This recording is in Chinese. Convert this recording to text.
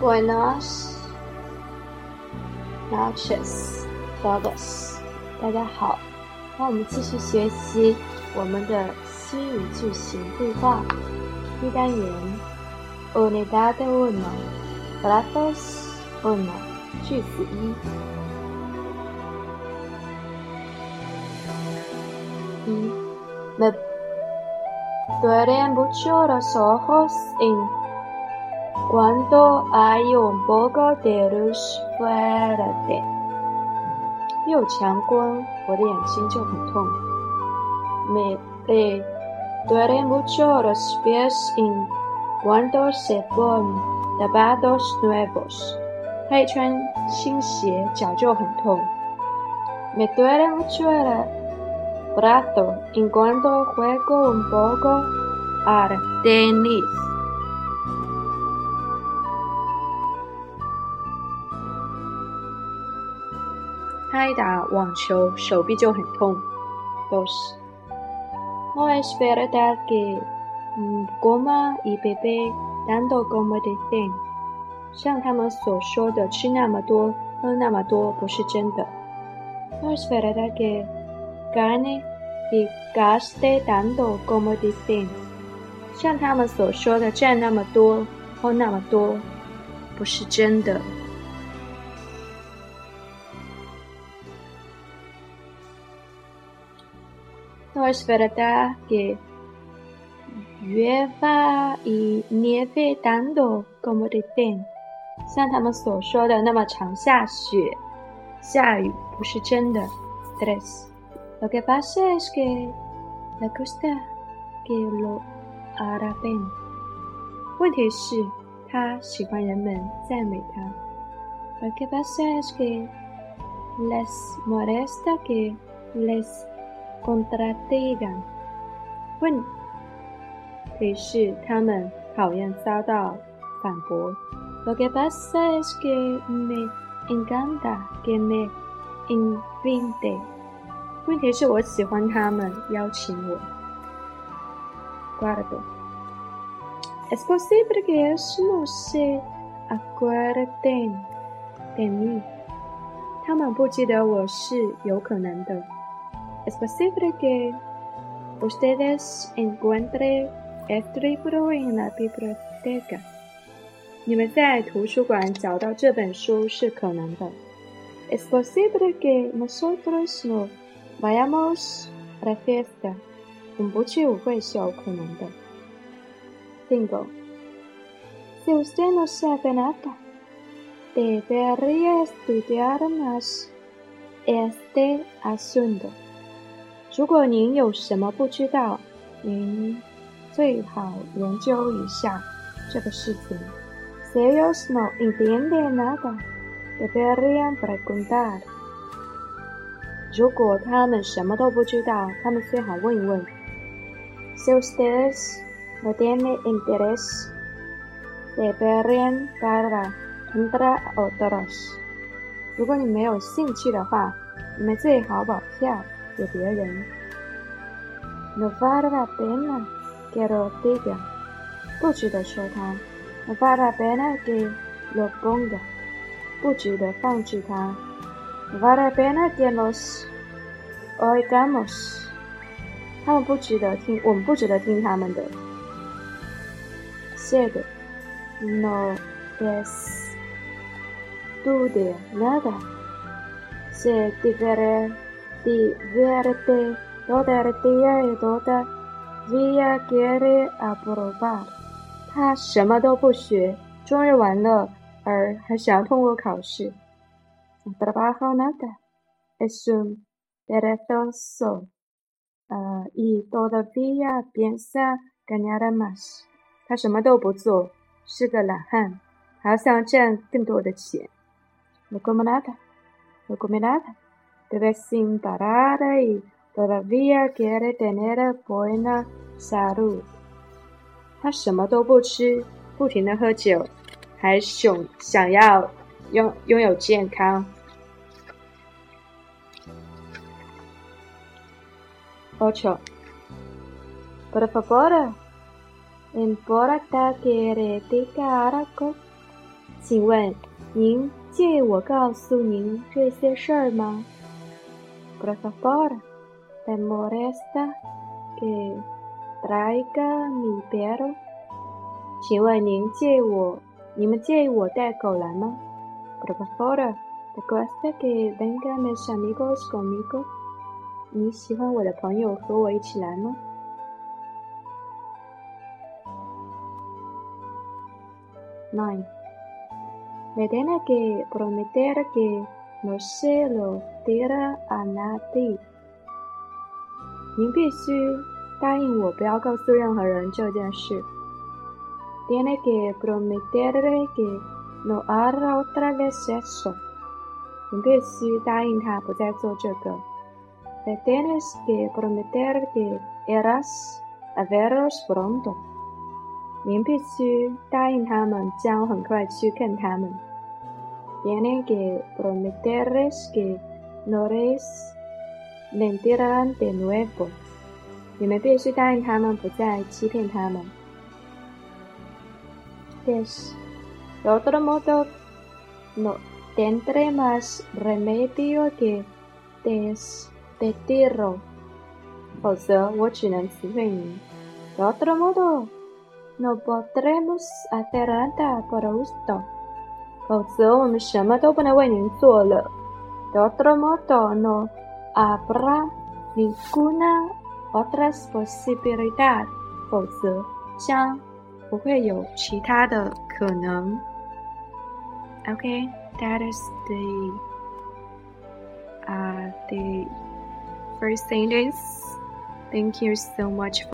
Buenos noches, todos。大家好，那我们继续学习我们的西语句型对话。一单元，Unidad uno, frases uno，句子一。一，Me duelen mucho los ojos en Cuando hay un poco de luz fuerte，有强光，我的眼睛就很痛。Me duelen mucho los pies en cuando se ponen zapatos nuevos，他一穿新鞋脚就很痛。Me duelen mucho los brazos en cuando juego un poco al tenis。 拍打网球，手臂就很痛。都是。No es verdad que coma y beber tanto como dicen。像他们所说的，吃那么多，喝那么多，不是真的。No es verdad que gane y gaste tanto como dicen。像他们所说的，赚那么多，喝那么多，不是真的。No es verdad que llueva y nieve tanto como dicen，像他们所说的那么常下雪、下雨不是真的。Tres. Lo que pasa es que le gusta que lo alaben。问题是，他喜欢人们赞美他。Lo que pasa es que les molesta que les contradigan，问题是他们讨厌遭到反驳。Lo que pasa es que me encanta que me invite. 问题是我喜欢他们邀请我。Cuarto. Es posible que ellos no se acuerden de mí，他们不记得我是有可能的。Es posible que ustedes encuentren este libro en la biblioteca。你们在图书馆找到这本书是可能的。Es posible que nosotros no vayamos a la fiesta。我们不去舞会是有可能的。Cinco. Si usted no sabe nada, debería estudiar más este asunto。 如果您有什么不知道，您最好研究一下这个事情。Si ellos no entienden nada, deberían preguntar。如果他们什么都不知道，他们最好问一问。Si ustedes no tienen interés, deberían dar contra otros。如果你没有兴趣的话，你们最好保票。给别人。No vale la pena que lo diga，不值得说它。No vale la pena que lo ponga，不值得放置它。No vale la pena que los oigamos，他们不值得听，我们不值得听他们的。Siete. No es dude nada. Se Diverte divierte todo el día y todavía quiere aprobar。他什么都不学，终日玩乐，而还想要通过考试。Trabaja nada, es un perezoso, y todavía piensa ganar más。他什么都不做，是个懒汉，还想赚更多的钱。No come nada, no come nada。Debe sin parar y todavía quiere tener buena salud。他什么都不吃，不停的喝酒，还想想要拥拥有健康。Ocho. Por favor, importa que le diga algo. 请问您介意我告诉您这些事儿吗 ？Por favor, te molesta que traiga mi perro？请问您介意我？你们介意我带狗来吗？Por favor, te gusta que vengan mis amigos conmigo？你喜欢我的朋友和我一起来吗？Nine. Me tiene que prometer que no se lo dirá a nadie。您必须答应我，不要告诉任何人这件事。Tiene que prometerle que no hará otra vez eso。您必须答应他不再做这个。Le tienes que prometer que irás a verlos pronto。您必须答应他们将很快去看他们。Tienen que prometerles que no les mentirán de nuevo。你们必须答应他们不再欺骗他们。Yes. De otro modo, no tendré más remedio que despedirlo。否则，我只能辞退您。De otro modo, no podremos hacer nada por usted。 否则，我们什么都不能为您做了。De otro modo, no habrá ninguna otra posibilidad。否则，将不会有其他的可能。Okay, that is the uh the first sentence. Thank you so much.